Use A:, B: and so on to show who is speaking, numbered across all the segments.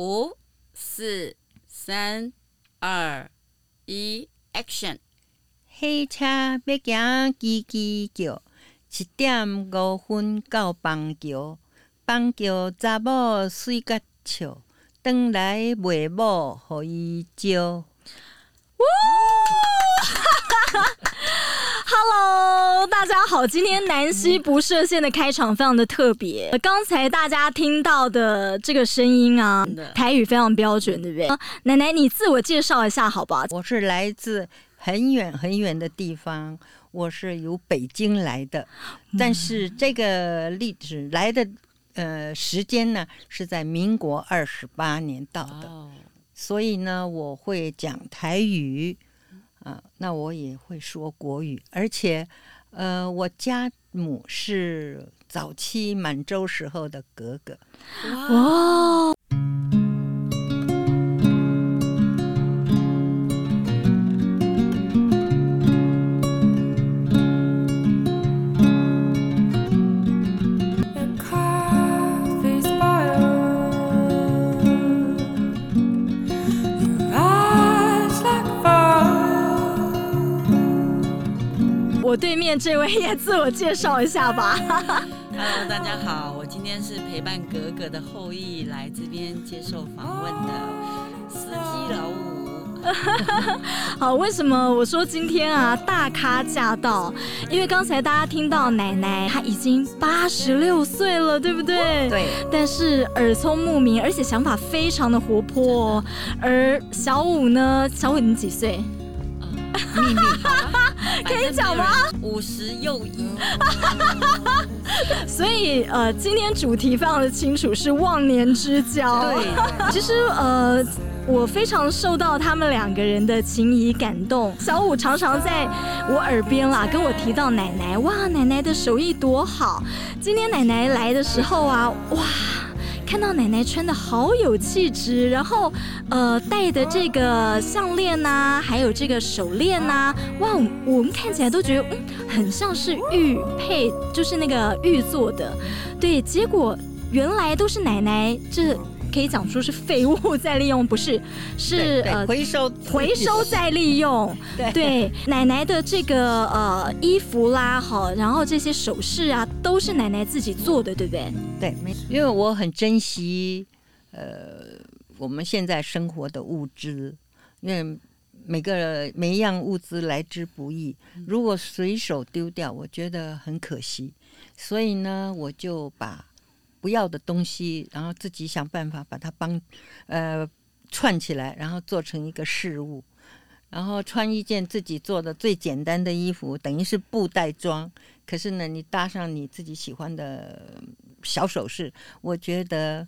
A: 五、四、三、二、一，Action！
B: 火车要行叽叽叫，七点五分到邦桥，邦桥查某水甲笑，转来卖某互伊招。
C: Hello，大家好，今天南溪不设限的开场非常的特别。刚才大家听到的这个声音啊，台语非常标准，对不对？奶奶，你自我介绍一下好不好？
B: 我是来自很远很远的地方，我是由北京来的，但是这个历史来的呃时间呢是在民国二十八年到的，所以呢我会讲台语。啊，那我也会说国语，而且，呃，我家母是早期满洲时候的格格。
C: 哇。面这位也自我介绍一下吧。
A: Hello，大家好，我今天是陪伴格格的后裔来这边接受访问的司机老五。
C: 好，为什么我说今天啊大咖驾到？因为刚才大家听到奶奶她已经八十六岁了，对不对？
B: 对。
C: 但是耳聪目明，而且想法非常的活泼。而小五呢？小五你几岁？
B: 秘密。
C: 可以讲吗？
A: 五十又一，
C: 所以呃，今天主题非常的清楚，是忘年之交。
B: 对，
C: 其实呃，我非常受到他们两个人的情谊感动。小五常常在我耳边啦，跟我提到奶奶，哇，奶奶的手艺多好。今天奶奶来的时候啊，哇。看到奶奶穿的好有气质，然后，呃，戴的这个项链呐、还有这个手链呐、哇，我们看起来都觉得，嗯，很像是玉佩，就是那个玉做的，对，结果原来都是奶奶这。可以讲出是废物再利用，不是，是呃
B: 回收
C: 回收再利用。对，对奶奶的这个呃衣服啦，好，然后这些首饰啊，都是奶奶自己做的，对不对？
B: 对，没，因为我很珍惜呃我们现在生活的物资，因为每个每一样物资来之不易，如果随手丢掉，我觉得很可惜，所以呢，我就把。不要的东西，然后自己想办法把它帮，呃，串起来，然后做成一个事物，然后穿一件自己做的最简单的衣服，等于是布袋装。可是呢，你搭上你自己喜欢的小首饰，我觉得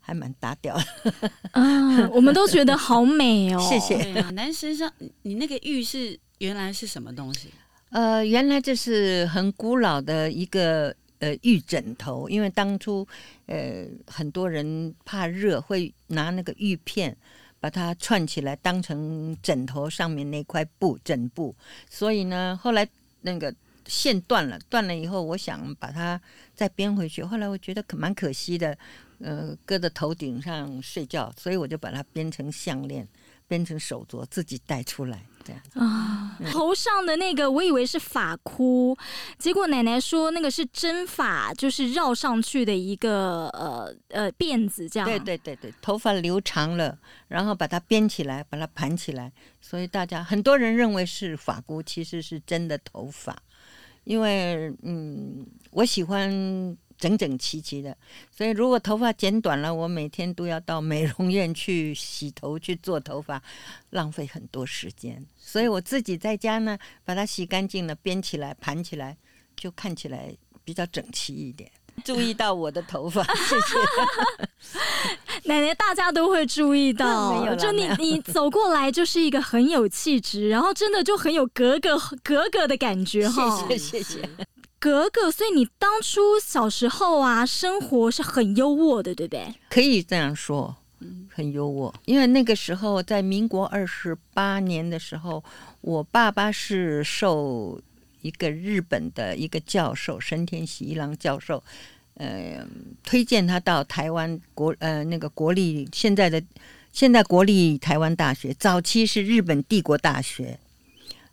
B: 还蛮搭调的。
C: 啊，我们都觉得好美哦。
B: 谢谢。
A: 男身上，你那个玉是原来是什么东西？
B: 呃，原来这是很古老的一个。呃，玉枕头，因为当初，呃，很多人怕热，会拿那个玉片把它串起来当成枕头上面那块布枕布，所以呢，后来那个线断了，断了以后，我想把它再编回去，后来我觉得可蛮可惜的，呃，搁在头顶上睡觉，所以我就把它编成项链，编成手镯，自己戴出来。
C: 这样啊，头上的那个我以为是发箍，结果奶奶说那个是真发，就是绕上去的一个呃呃辫子，这样。
B: 对对对对，头发留长了，然后把它编起来，把它盘起来，所以大家很多人认为是发箍，其实是真的头发，因为嗯，我喜欢。整整齐齐的，所以如果头发剪短了，我每天都要到美容院去洗头去做头发，浪费很多时间。所以我自己在家呢，把它洗干净了，编起来盘起来，就看起来比较整齐一点。注意到我的头发，谢谢
C: 奶奶，大家都会注意到。没有就你你走过来就是一个很有气质，然后真的就很有格格格格的感觉哈。
B: 谢谢谢谢。
C: 格格，所以你当初小时候啊，生活是很优渥的，对不对？
B: 可以这样说，很优渥。因为那个时候在民国二十八年的时候，我爸爸是受一个日本的一个教授，神田喜一郎教授，呃推荐他到台湾国呃那个国立现在的现在国立台湾大学，早期是日本帝国大学，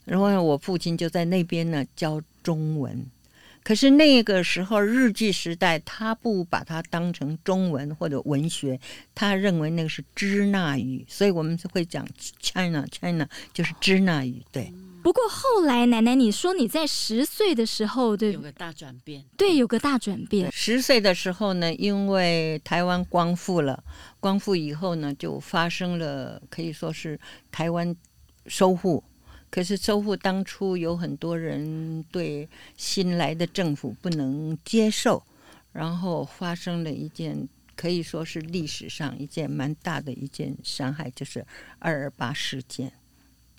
B: 然后我父亲就在那边呢教中文。可是那个时候日据时代，他不把它当成中文或者文学，他认为那个是支那语，所以我们会讲 China China 就是支那语。对。
C: 不过后来奶奶你说你在十岁的时候，对，
A: 有个大转变。
C: 对，有个大转变。
B: 十岁的时候呢，因为台湾光复了，光复以后呢，就发生了可以说是台湾收复。可是收复当初有很多人对新来的政府不能接受，然后发生了一件可以说是历史上一件蛮大的一件伤害，就是二二八事件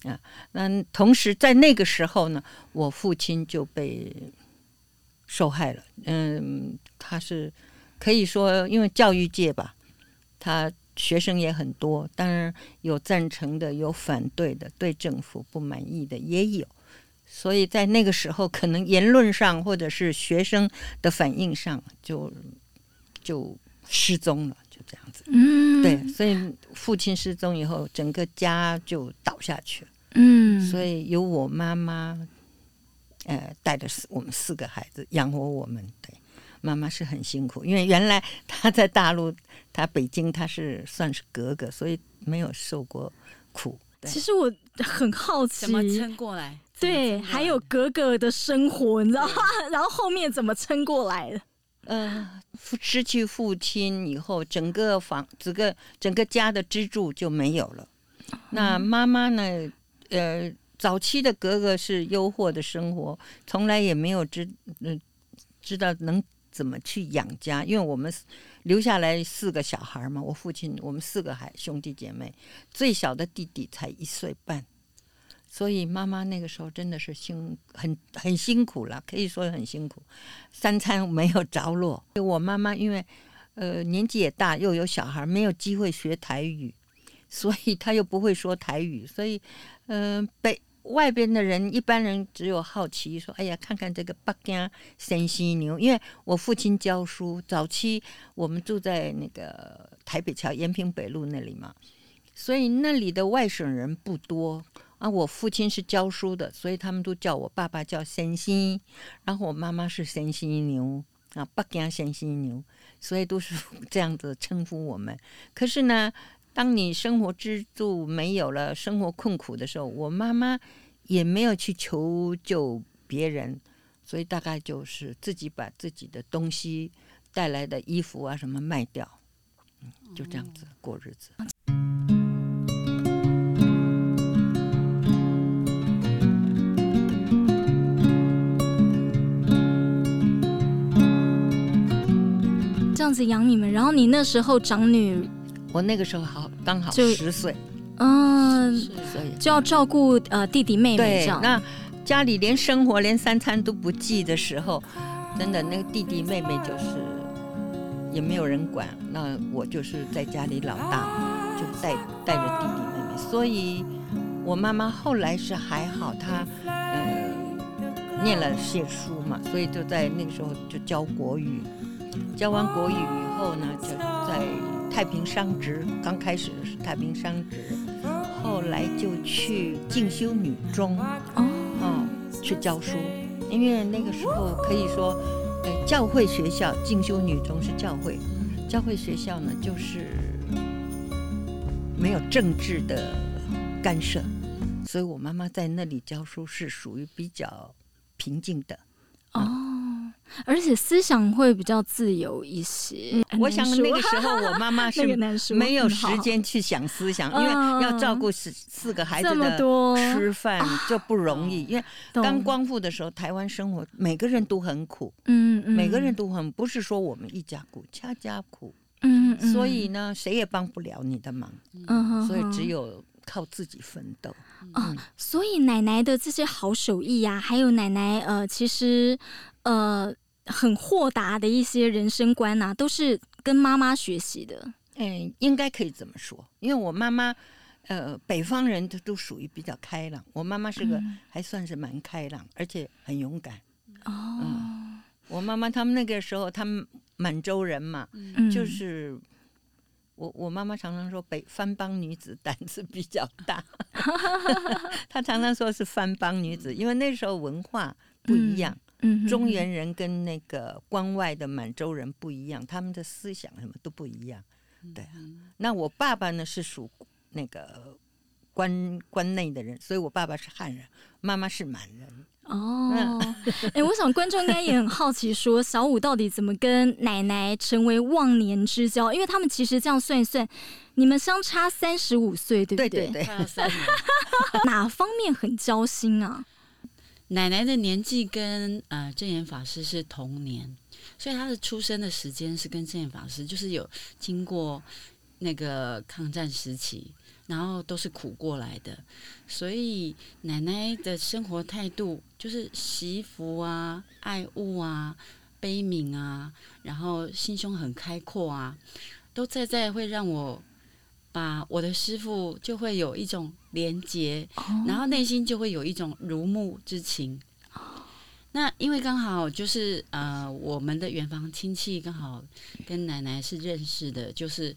B: 啊。那同时在那个时候呢，我父亲就被受害了。嗯，他是可以说因为教育界吧，他。学生也很多，当然有赞成的，有反对的，对政府不满意的也有。所以在那个时候，可能言论上或者是学生的反应上就，就就失踪了，就这样子。嗯，对，所以父亲失踪以后，整个家就倒下去了。嗯，所以由我妈妈，呃，带着四我们四个孩子养活我们。对。妈妈是很辛苦，因为原来她在大陆，她北京她是算是格格，所以没有受过苦。
C: 其实我很好奇，
A: 怎么撑过来？
C: 对，还有格格的生活，你知道吗？然后后面怎么撑过来的？
B: 呃，失去父亲以后，整个房、整个整个家的支柱就没有了。嗯、那妈妈呢？呃，早期的格格是优渥的生活，从来也没有知嗯、呃、知道能。怎么去养家？因为我们留下来四个小孩嘛，我父亲我们四个孩兄弟姐妹，最小的弟弟才一岁半，所以妈妈那个时候真的是辛很很辛苦了，可以说很辛苦，三餐没有着落。我妈妈因为呃年纪也大，又有小孩，没有机会学台语，所以她又不会说台语，所以嗯、被。外边的人，一般人只有好奇说：“哎呀，看看这个北京仙犀牛。”因为我父亲教书，早期我们住在那个台北桥延平北路那里嘛，所以那里的外省人不多啊。我父亲是教书的，所以他们都叫我爸爸叫仙犀，然后我妈妈是仙犀牛啊，北京仙犀牛，所以都是这样子称呼我们。可是呢，当你生活支柱没有了，生活困苦的时候，我妈妈也没有去求救别人，所以大概就是自己把自己的东西带来的衣服啊什么卖掉，就这样子过日子。
C: 这样子养你们，然后你那时候长女。
B: 我那个时候好刚好十岁，
C: 嗯，
B: 所以
C: 就要照顾呃弟弟妹妹这样。
B: 那家里连生活连三餐都不济的时候，真的那个弟弟妹妹就是也没有人管，那我就是在家里老大，就带带着弟弟妹妹。所以我妈妈后来是还好，她呃念了些书嘛，所以就在那个时候就教国语，教完国语以后呢，就在。太平商职刚开始是太平商职，后来就去进修女中哦，哦，去教书。因为那个时候可以说，呃，教会学校进修女中是教会，教会学校呢就是没有政治的干涉，所以我妈妈在那里教书是属于比较平静的哦。
C: 而且思想会比较自由一些。
B: 我想那个时候我妈妈 是没有时间去想思想，因为要照顾四四个孩子的吃饭就不容易。因为刚光复的时候，台湾生活每个人都很苦，嗯嗯，每个人都很不是说我们一家苦，家家苦，嗯嗯，所以呢，谁也帮不了你的忙，嗯，所以只有靠自己奋斗。
C: 哦，所以奶奶的这些好手艺呀，还有奶奶呃，其实。呃，很豁达的一些人生观呐、啊，都是跟妈妈学习的。
B: 嗯，应该可以这么说，因为我妈妈，呃，北方人都都属于比较开朗。我妈妈是个、嗯、还算是蛮开朗，而且很勇敢。哦，嗯、我妈妈他们那个时候，他们满洲人嘛，
C: 嗯
B: 就是我我妈妈常常说北番邦女子胆子比较大，她常常说是番邦女子，因为那时候文化不一样，
C: 嗯，
B: 中原人跟那个关外的满洲人不一样，他们的思想什么都不一样，对啊。那我爸爸呢是属那个关关内的人，所以我爸爸是汉人，妈妈是满人。
C: 哦，哎、欸，我想观众应该也很好奇，说小五到底怎么跟奶奶成为忘年之交？因为他们其实这样算一算，你们相差三十五岁，对不对？
B: 对对对，
C: 哪方面很交心啊？
A: 奶奶的年纪跟呃正言法师是同年，所以她的出生的时间是跟正言法师就是有经过那个抗战时期。然后都是苦过来的，所以奶奶的生活态度就是惜福啊、爱物啊、悲悯啊，然后心胸很开阔啊，都在在会让我把我的师傅就会有一种连结，然后内心就会有一种如沐之情。那因为刚好就是呃，我们的远房亲戚刚好跟奶奶是认识的，就是。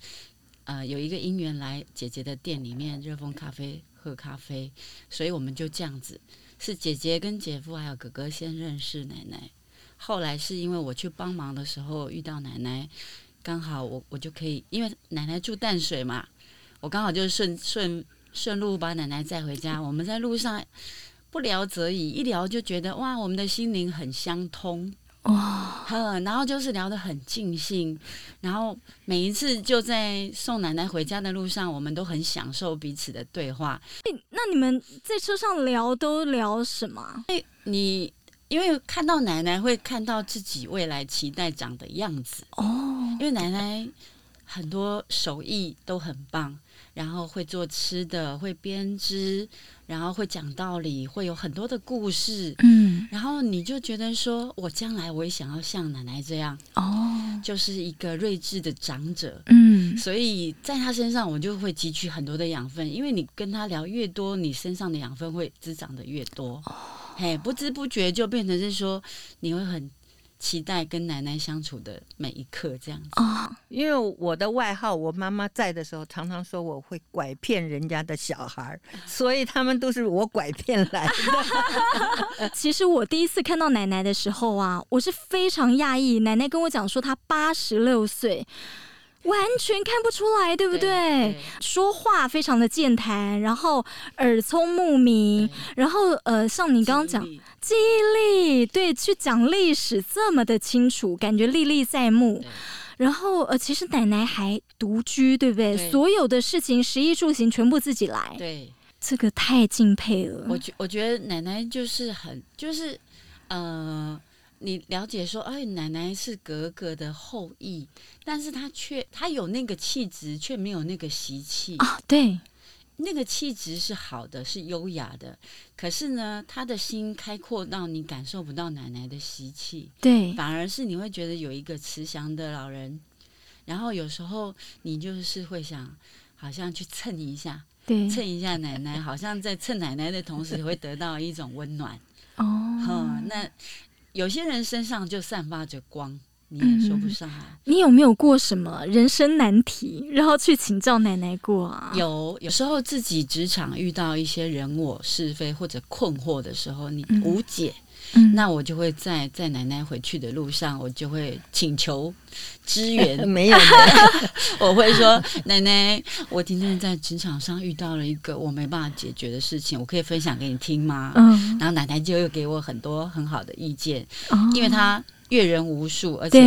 A: 呃，有一个姻缘来姐姐的店里面热风咖啡喝咖啡，所以我们就这样子，是姐姐跟姐夫还有哥哥先认识奶奶，后来是因为我去帮忙的时候遇到奶奶，刚好我我就可以，因为奶奶住淡水嘛，我刚好就顺顺顺路把奶奶载回家，我们在路上不聊则已，一聊就觉得哇，我们的心灵很相通。哇，嗯，然后就是聊得很尽兴，然后每一次就在送奶奶回家的路上，我们都很享受彼此的对话。
C: 那你们在车上聊都聊什么？
A: 你因为看到奶奶会看到自己未来期待长的样子哦，因为奶奶很多手艺都很棒。然后会做吃的，会编织，然后会讲道理，会有很多的故事。嗯，然后你就觉得说，我将来我也想要像奶奶这样哦，就是一个睿智的长者。嗯，所以在他身上，我就会汲取很多的养分，因为你跟他聊越多，你身上的养分会滋长的越多。哦，嘿，不知不觉就变成是说，你会很。期待跟奶奶相处的每一刻，这样子啊。Oh.
B: 因为我的外号，我妈妈在的时候，常常说我会拐骗人家的小孩，所以他们都是我拐骗来的。
C: 其实我第一次看到奶奶的时候啊，我是非常讶异。奶奶跟我讲说，她八十六岁。完全看不出来，对不对？对，说话非常的健谈，然后耳聪目明，然后呃，像你刚刚讲记忆力，对，去讲历史这么的清楚，感觉历历在目。然后呃，其实奶奶还独居，对不对？对，所有的事情，食衣住行全部自己来。
A: 对，
C: 这个太敬佩了。
A: 我觉我觉得奶奶就是很就是呃。你了解说，哎，奶奶是格格的后裔，但是她却她有那个气质，却没有那个习气
C: 啊。对，
A: 那个气质是好的，是优雅的。可是呢，她的心开阔到你感受不到奶奶的习气，
C: 对，
A: 反而是你会觉得有一个慈祥的老人。然后有时候你就是会想，好像去蹭一下，
C: 对，
A: 蹭一下奶奶，好像在蹭奶奶的同时会得到一种温暖。
C: 哦，
A: 嗯，那。有些人身上就散发着光，你也说不上来。
C: 嗯，你有没有过什么人生难题，然后去请教奶奶过啊？
A: 有，有时候自己职场遇到一些人我是非或者困惑的时候，你无解。嗯嗯、那我就会在在奶奶回去的路上，我就会请求支援。
B: 没有，
A: 我会说奶奶，我今天在职场上遇到了一个我没办法解决的事情，我可以分享给你听吗？嗯，然后奶奶就又给我很多很好的意见，哦、因为她阅人无数，而且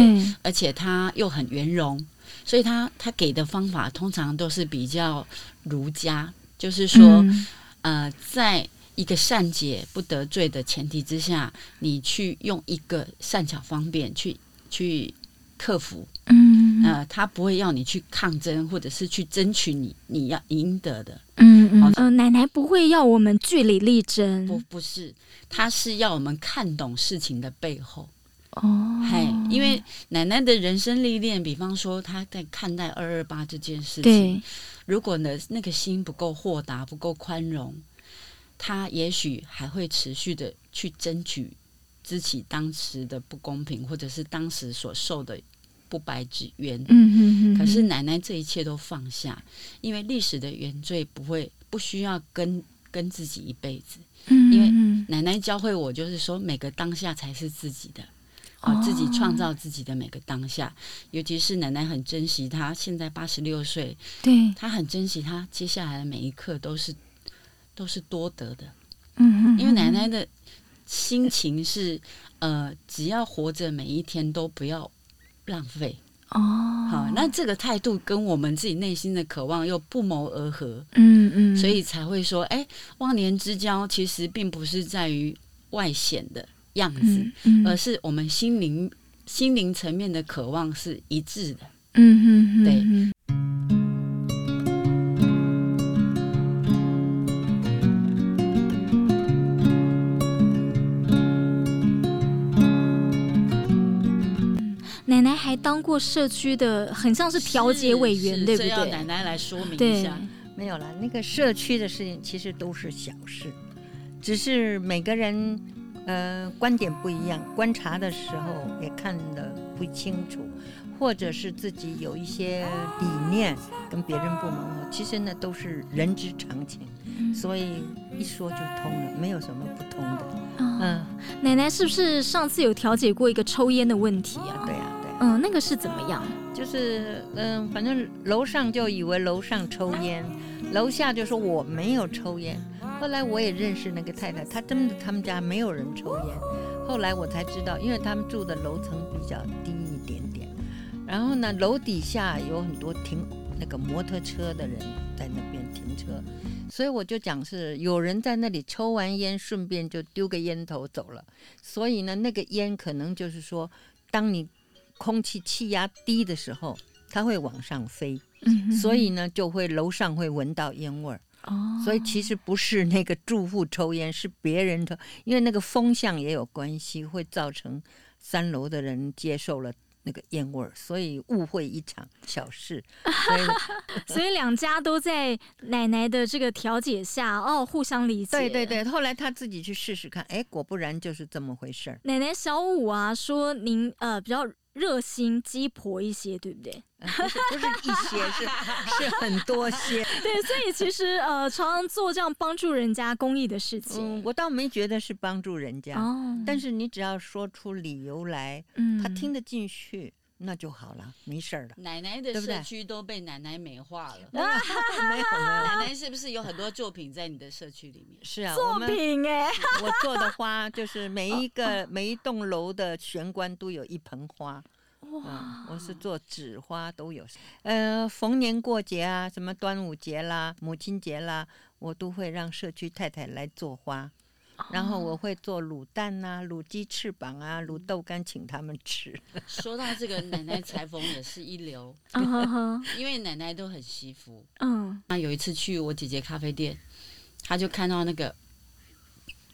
A: 而且她又很圆融，所以她她给的方法通常都是比较儒家，就是说，嗯、呃，在。一个善解不得罪的前提之下，你去用一个善巧方便去去克服，嗯，呃，他不会要你去抗争，或者是去争取你你要赢得的，
C: 嗯嗯，呃，奶奶不会要我们据理力争，
A: 不不是，他是要我们看懂事情的背后，哦，嘿，因为奶奶的人生历练，比方说她在看待二二八这件事情，对，如果呢那个心不够豁达，不够宽容。他也许还会持续的去争取自己当时的不公平，或者是当时所受的不白之冤。
C: 嗯嗯嗯。
A: 可是奶奶这一切都放下，因为历史的原罪不会不需要跟跟自己一辈子。嗯，因为奶奶教会我，就是说每个当下才是自己的。啊，自己创造自己的每个当下，哦、尤其是奶奶很珍惜她现在八十六岁，
C: 对，
A: 她很珍惜她接下来的每一刻都是都是多得的，
C: 嗯嗯，
A: 因为奶奶的心情是呃，只要活着每一天都不要浪费
C: 哦，
A: 好，那这个态度跟我们自己内心的渴望又不谋而合，
C: 嗯嗯，
A: 所以才会说，哎，忘年之交其实并不是在于外显的。样子，嗯嗯、而是我们心灵心灵层面的渴望是一致的。
C: 嗯嗯，对。还当过社区的，很像是调解委员，对不对？
A: 要奶奶来说明一下。
B: 没有了，那个社区的事情其实都是小事，只是每个人。呃，观点不一样，观察的时候也看得不清楚，或者是自己有一些理念跟别人不谋合，其实呢都是人之常情，所以一说就通了，没有什么不通的。
C: 嗯，嗯，奶奶是不是上次有调解过一个抽烟的问题啊？
B: 对。
C: 嗯，那个是怎么样？
B: 就是嗯，反正楼上就以为楼上抽烟，楼下就说我没有抽烟。后来我也认识那个太太，她真的他们家没有人抽烟。后来我才知道，因为他们住的楼层比较低一点点，然后呢，楼底下有很多停那个摩托车的人在那边停车，所以我就讲是有人在那里抽完烟，顺便就丢个烟头走了。所以呢，那个烟可能就是说，当你空气气压低的时候，它会往上飞，所以呢，就会楼上会闻到烟味儿。
C: 哦，
B: 所以其实不是那个住户抽烟，是别人抽，因为那个风向也有关系，会造成三楼的人接受了那个烟味儿，所以误会一场小事。所以，
C: 所以两家都在奶奶的这个调解下，哦，互相理解。
B: 对对对，后来他自己去试试看，哎，果不然就是这么回事儿。
C: 奶奶小五啊，说您呃比较。热心鸡婆一些，对不对？
B: 不是不是一些，是是很多些。
C: 对，所以其实呃，常常做这样帮助人家公益的事情。
B: 嗯，我倒没觉得是帮助人家，
C: 哦，
B: 但是你只要说出理由来，
C: 嗯，
B: 他听得进去。那就好了，没事儿了。
A: 奶奶的社区都被奶奶美化了，
B: 没有没有。
A: 奶奶是不是有很多作品在你的社区里面？
B: 是啊，
C: 作品哎，
B: 我做的花就是每一个每一栋楼的玄关都有一盆花。哇、嗯，我是做纸花都有。呃，逢年过节啊，什么端午节啦、母亲节啦，我都会让社区太太来做花。然后我会做卤蛋呐、啊、卤鸡翅膀啊、卤豆干，请他们吃。
A: 说到这个，奶奶裁缝也是一流，因为奶奶都很惜福。
C: 嗯，
A: 那有一次去我姐姐咖啡店，她就看到那个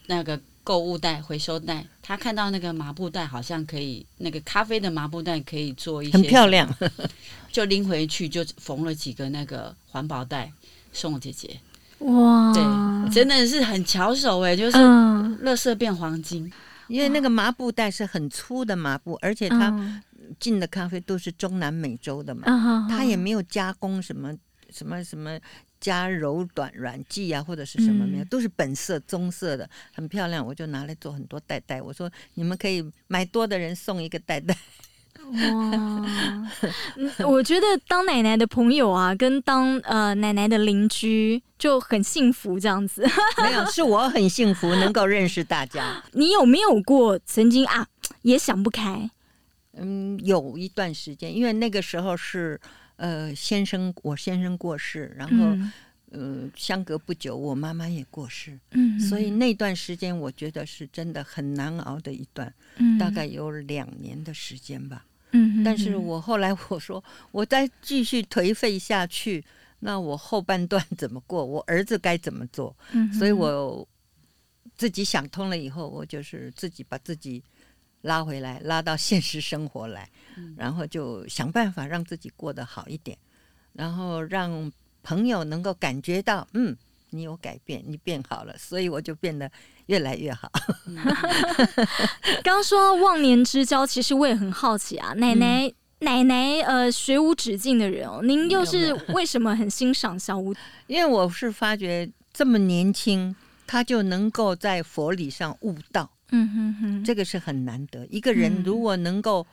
A: 那个购物袋、回收袋，她看到那个麻布袋，好像可以那个咖啡的麻布袋可以做一些，
B: 很漂亮，
A: 就拎回去就缝了几个那个环保袋送我姐姐。
C: 哇，
A: 对，真的是很巧手哎，就是乐色变黄金，嗯，
B: 因为那个麻布袋是很粗的麻布，而且它进的咖啡都是中南美洲的嘛，
C: 嗯，
B: 它也没有加工什么什么什么加柔软软剂啊，或者是什么没有，都是本色棕色的，很漂亮，我就拿来做很多袋袋。我说你们可以买多的人送一个袋袋。
C: 哇，我觉得当奶奶的朋友啊，跟当呃奶奶的邻居就很幸福，这样子。
B: 没有，是我很幸福能够认识大家。
C: 你有没有过曾经啊也想不开？
B: 嗯，有一段时间，因为那个时候是呃先生我先生过世，然后嗯、呃、相隔不久我妈妈也过世，
C: 嗯，
B: 所以那段时间我觉得是真的很难熬的一段，
C: 嗯，
B: 大概有两年的时间吧。
C: 嗯，
B: 但是我后来我说，我再继续颓废下去，那我后半段怎么过？我儿子该怎么做？
C: 嗯，
B: 所以我自己想通了以后，我就是自己把自己拉回来，拉到现实生活来，然后就想办法让自己过得好一点，然后让朋友能够感觉到，嗯。你有改变，你变好了，所以我就变得越来越好。
C: 刚说忘年之交，其实我也很好奇啊。奶奶奶奶呃学无止境的人哦，您又是为什么很欣赏小武？
B: 因为我是发觉这么年轻，他就能够在佛理上悟道，
C: 嗯哼哼，
B: 这个是很难得。一个人如果能够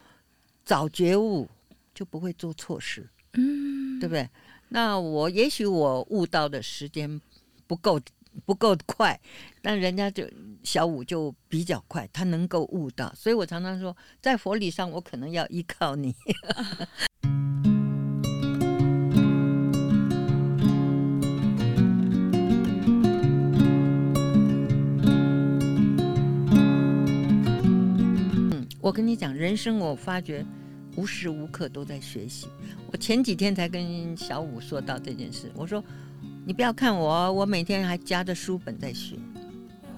B: 早觉悟，就不会做错事，
C: 嗯，
B: 对不对？那我也许我悟到的时间不够。不够快，但人家就小武就比较快，他能够悟到，所以我常常说，在佛理上，我可能要依靠你。嗯，我跟你讲，人生我发觉无时无刻都在学习。我前几天才跟小武说到这件事，我说。你不要看我，我每天还夹着书本在学，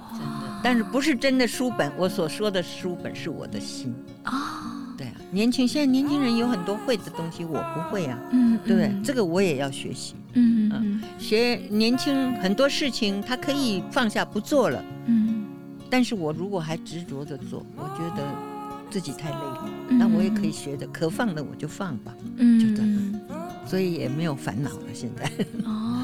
B: 真的。但是不是真的书本？我所说的书本是我的心
C: 啊。
B: 对啊，年轻现在年轻人有很多会的东西，我不会啊。
C: 嗯，
B: 对不对？这个我也要学习。
C: 嗯嗯，
B: 学年轻很多事情他可以放下不做了。
C: 嗯，
B: 但是我如果还执着着做，我觉得自己太累了。那我也可以学的，可放的我就放吧。
C: 嗯，
B: 就这样。所以也没有烦恼了。现在哦。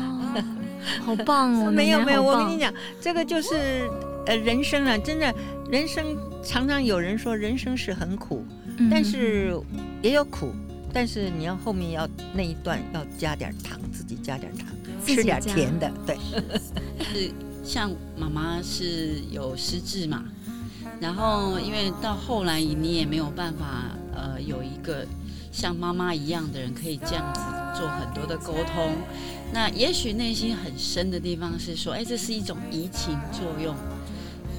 C: 好棒哦！
B: 没有没有，我跟你讲，这个就是呃人生啊，真的，人生常常有人说人生是很苦，
C: 嗯、
B: 但是也有苦，但是你要后面要那一段要加点糖，自己加点糖，吃点甜的，对。
A: 是像妈妈是有失智嘛，然后因为到后来你也没有办法呃有一个像妈妈一样的人可以这样子做很多的沟通。那也许内心很深的地方是说，哎，这是一种移情作用，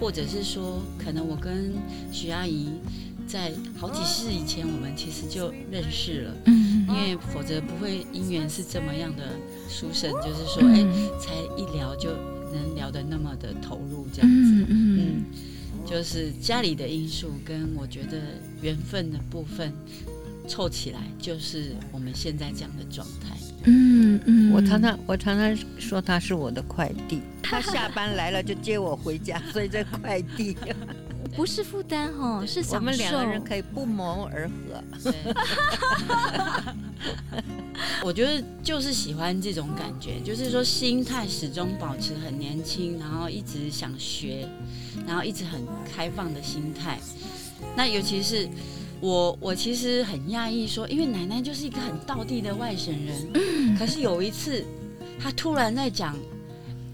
A: 或者是说，可能我跟徐阿姨在好几世以前，我们其实就认识了，
C: 嗯，
A: 因为否则不会姻缘是这么样的殊胜，就是说，哎，才一聊就能聊得那么的投入这样子，嗯，就是家里的因素跟我觉得缘分的部分凑起来，就是我们现在这样的状态。
C: 嗯嗯，
B: 我常常我常常说他是我的快递，他下班来了就接我回家，所以这快递
C: 不是负担哦，是享受。
B: 我们两个人可以不谋而合。
A: 我觉得就是喜欢这种感觉，就是说心态始终保持很年轻，然后一直想学，然后一直很开放的心态。那尤其是。我我其实很讶异，说，因为奶奶就是一个很道地的外省人，嗯，可是有一次，她突然在讲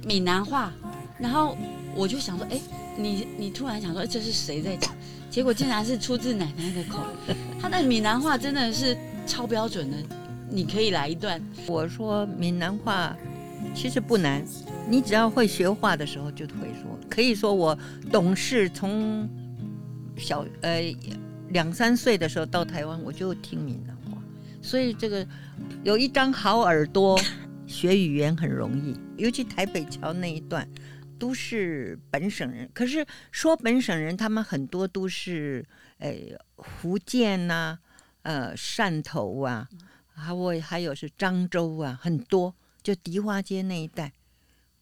A: 闽南话，然后我就想说，哎，你你突然想说，这是谁在讲？结果竟然是出自奶奶的口，她的闽南话真的是超标准的，你可以来一段。
B: 我说闽南话其实不难，你只要会学话的时候就会说，可以说我懂事，从小呃。两三岁的时候到台湾，我就听闽南话，所以这个有一张好耳朵，学语言很容易。尤其台北桥那一段，都是本省人。可是说本省人，他们很多都是诶福建呐、啊，呃汕头啊，还我还有是漳州啊，很多就迪化街那一带，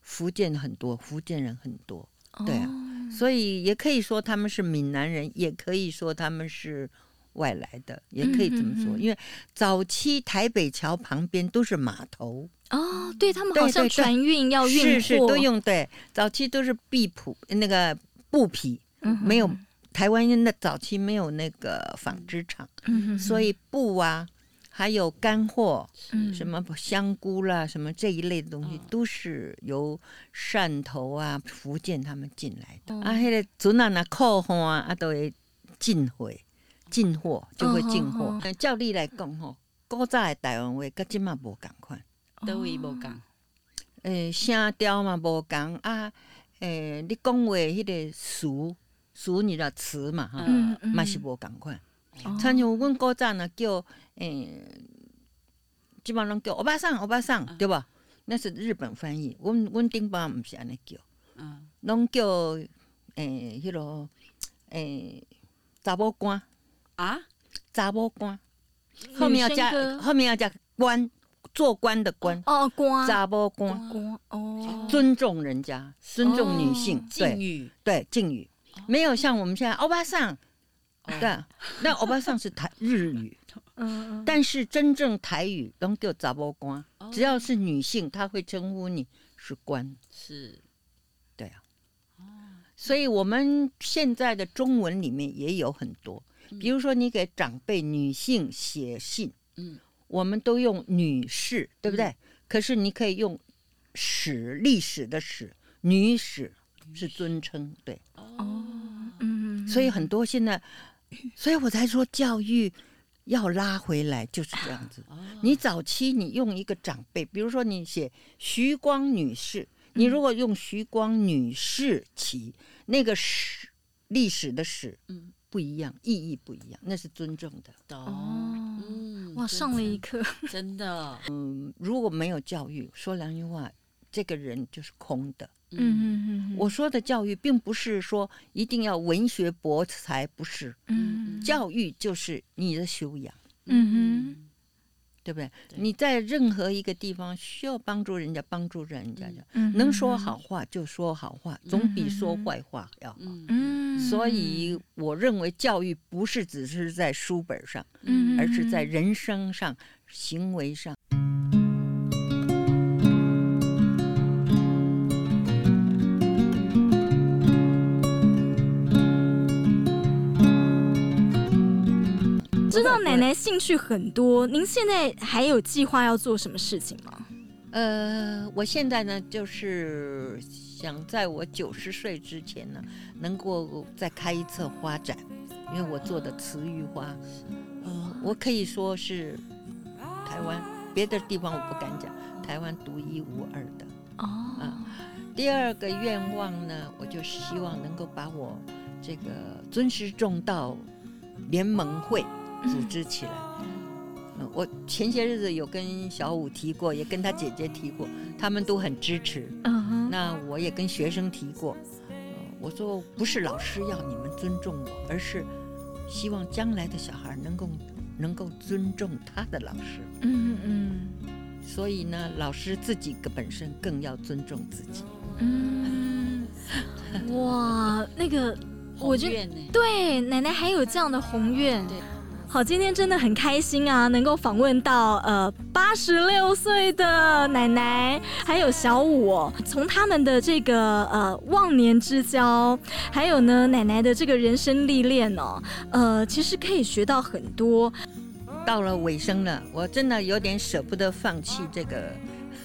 B: 福建很多，福建人很多，对啊。所以也可以说他们是闽南人，也可以说他们是外来的，也可以这么说。因为早期台北桥旁边都是码头
C: 哦，对他们好像船运要运货，
B: 是是都用对。早期都是布匹，那个布匹，没有台湾人的早期没有那个纺织厂，所以布啊。还有干货，什么香菇啦，什么这一类的东西，都是由汕头啊、福建他们进来的。啊，那个祖那那靠货啊，啊都会进货，进货就会进货。照例来讲吼，古早的台湾话跟今嘛无共款，
A: 都会无共。
B: 诶，声调嘛无共啊。诶，你讲话迄个词词你的词嘛，哈，嘛是无共款。像像阮古早呢叫。诶，基本上叫欧巴桑，欧巴桑，对吧？那是日本翻译。阮阮顶班不是安尼叫，嗯，拢叫诶，迄个诶，查某官。
A: 啊，
B: 查某官，后面要加，后面要加官，做官的官。
C: 哦，官，
B: 查某官，
C: 官哦，
B: 尊重人家，尊重女性，
A: 敬语，
B: 对敬语，没有像我们现在欧巴桑，对，那欧巴桑是台日语。
C: 嗯嗯，
B: 但是真正台语都叫杂波官，
A: 哦。
B: 只要是女性，她会称呼你是官。
A: 是。
B: 对啊，所以我们现在的中文里面也有很多，比如说你给长辈女性写信，
A: 嗯，
B: 我们都用女士，对不对？可是你可以用史，历史的史，女史是尊称，对。
C: 哦，嗯，
B: 所以很多现在，所以我才说教育要拉回来就是这样子。你早期你用一个长辈，比如说你写徐光女士，你如果用徐光女士起，那个史历史的史，
A: 嗯，
B: 不一样，意义不一样，那是尊重的。
A: 懂，
C: 哦
A: 嗯，
C: 哇，上了一课，
A: 真的，嗯
B: 如果没有教育，说良心话，这个人就是空的。
C: 嗯嗯嗯，
B: 我说的教育，并不是说一定要文学博才，不是。
C: 嗯
B: 教育就是你的修养。
C: 嗯
B: 对不对？
A: 对
B: 你在任何一个地方需要帮助人家，帮助人家的，
C: 嗯，
B: 能说好话就说好话，总比说坏话要好。所以我认为教育不是只是在书本上，
C: 嗯，
B: 而是在人生上、行为上。
C: 知道奶奶兴趣很多，您现在还有计划要做什么事情吗？
B: 呃，我现在呢，就是想在我九十岁之前呢，能够再开一次花展，因为我做的慈玉花，呃，我可以说是台湾别的地方我不敢讲，台湾独一无二的。
C: 哦，
B: 第二个愿望呢，我就希望能够把我这个尊师重道联盟会组织起来。嗯，我前些日子有跟小五提过，也跟他姐姐提过，他们都很支持。
C: 嗯哼，
B: 那我也跟学生提过，呃我说不是老师要你们尊重我，而是希望将来的小孩能够能够尊重他的老师。
C: 嗯嗯
B: 所以呢，老师自己个本身更要尊重自己。
C: 嗯，哇，那个我就
A: 宏愿呢
C: 对奶奶还有这样的宏愿。
A: 对
C: 好，今天真的很开心啊，能够访问到呃八十六岁的奶奶，还有小五哦，从他们的这个呃忘年之交，还有呢奶奶的这个人生历练哦，呃，其实可以学到很多。
B: 到了尾声了，我真的有点舍不得放弃这个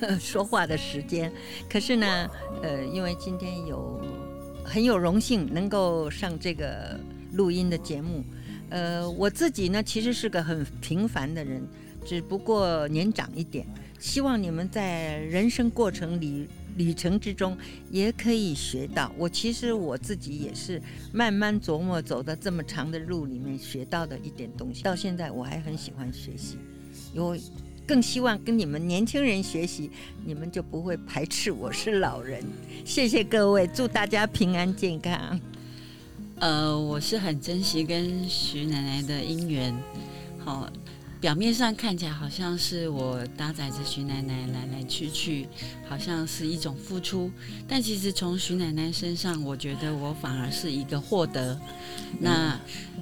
B: 呵说话的时间。可是呢，呃，因为今天有很有荣幸能够上这个录音的节目，呃，我自己呢其实是个很平凡的人，只不过年长一点。希望你们在人生过程里旅程之中也可以学到。我其实我自己也是慢慢琢磨，走到这么长的路里面学到的一点东西。到现在我还很喜欢学习，我更希望跟你们年轻人学习，你们就不会排斥我是老人。谢谢各位，祝大家平安健康。
A: 呃，我是很珍惜跟徐奶奶的姻缘，好。表面上看起来好像是我搭载着徐奶奶来来去去，好像是一种付出，但其实从徐奶奶身上，我觉得我反而是一个获得。那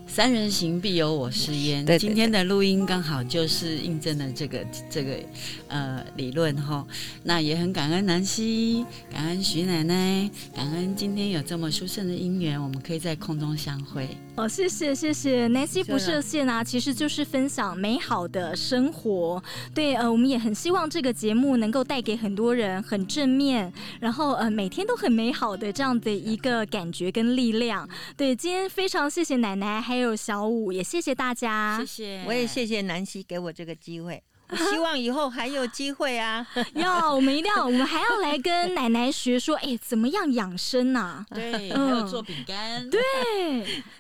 A: 三人行必有我师焉。
B: 对对对，
A: 今天的录音刚好就是印证了这个这个呃理论哈。那也很感恩南希，感恩徐奶奶，感恩今天有这么殊胜的姻缘，我们可以在空中相会。
C: 哦，谢谢谢谢，南希不设限啊，其实就是分享美好的生活。对，呃，我们也很希望这个节目能够带给很多人很正面，然后呃每天都很美好的这样的一个感觉跟力量。对，今天非常谢谢奶奶，还有小五，也谢谢大家，
A: 谢谢，
B: 我也谢谢南希给我这个机会。我希望以后还有机会啊！
C: 要，我们一定要，我们还要来跟奶奶学说，哎，怎么样养生啊？
A: 对，
C: 嗯、
A: 还有做饼干。
C: 对，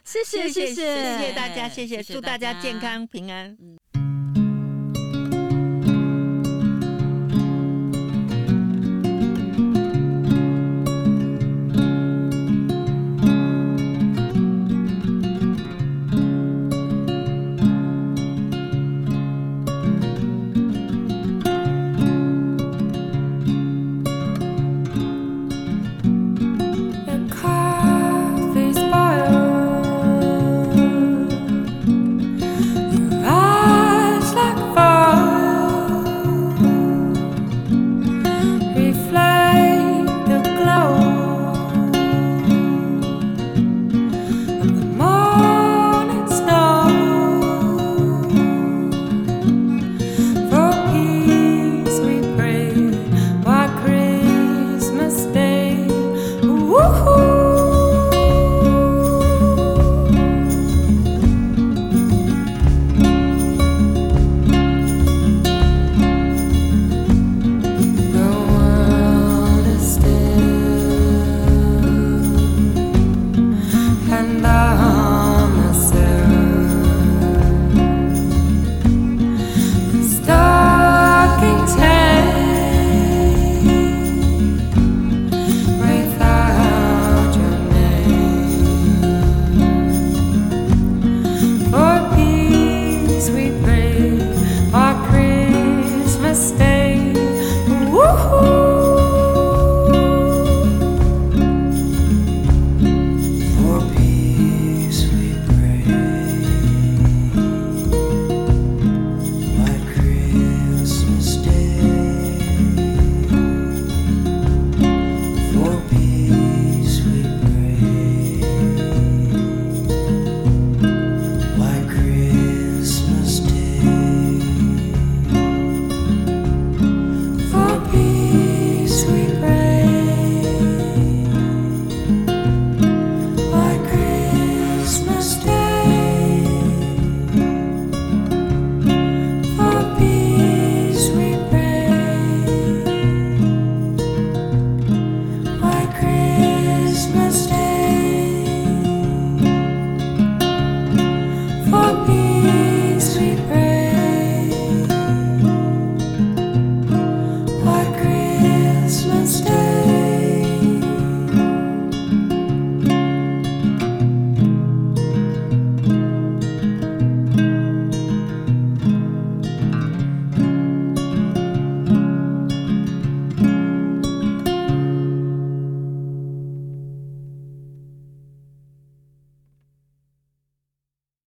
C: 谢谢谢谢
B: 谢谢大家，谢谢，
A: 谢谢
B: 祝大家健康平安。
A: 嗯